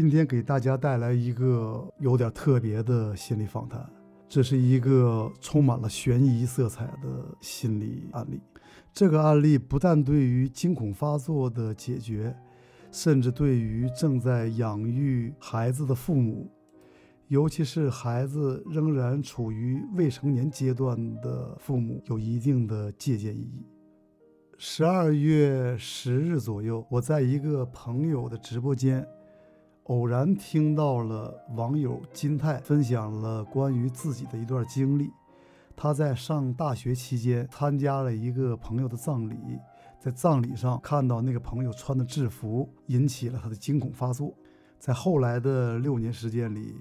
今天给大家带来一个有点特别的心理访谈，这是一个充满了悬疑色彩的心理案例。这个案例不但对于惊恐发作的解决，甚至对于正在养育孩子的父母，尤其是孩子仍然处于未成年阶段的父母，有一定的借鉴意义。十二月十日左右，我在一个朋友的直播间。偶然听到了网友金泰分享了关于自己的一段经历。他在上大学期间参加了一个朋友的葬礼，在葬礼上看到那个朋友穿的制服，引起了他的惊恐发作。在后来的六年时间里，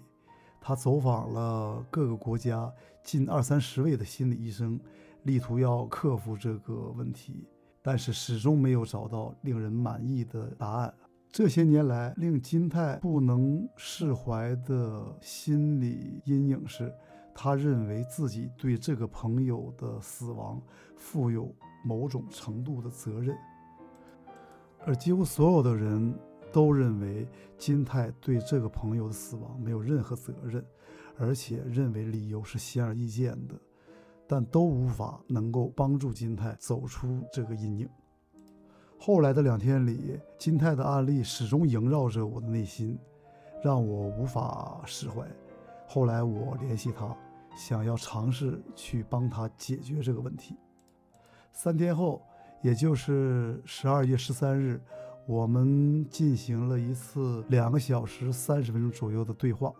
他走访了各个国家近二三十位的心理医生，力图要克服这个问题，但是始终没有找到令人满意的答案。这些年来，令金泰不能释怀的心理阴影是，他认为自己对这个朋友的死亡负有某种程度的责任，而几乎所有的人都认为金泰对这个朋友的死亡没有任何责任，而且认为理由是显而易见的，但都无法能够帮助金泰走出这个阴影。后来的两天里，金泰的案例始终萦绕着我的内心，让我无法释怀。后来我联系他，想要尝试去帮他解决这个问题。三天后，也就是十二月十三日，我们进行了一次两个小时三十分钟左右的对话，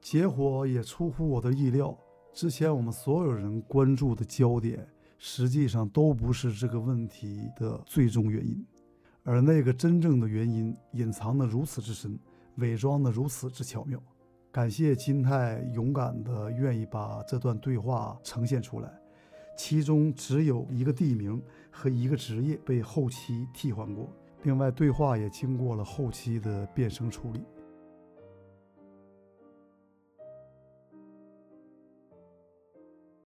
结果也出乎我的意料。之前我们所有人关注的焦点。实际上都不是这个问题的最终原因，而那个真正的原因隐藏得如此之深，伪装得如此之巧妙。感谢金泰勇敢地愿意把这段对话呈现出来，其中只有一个地名和一个职业被后期替换过，另外对话也经过了后期的变声处理。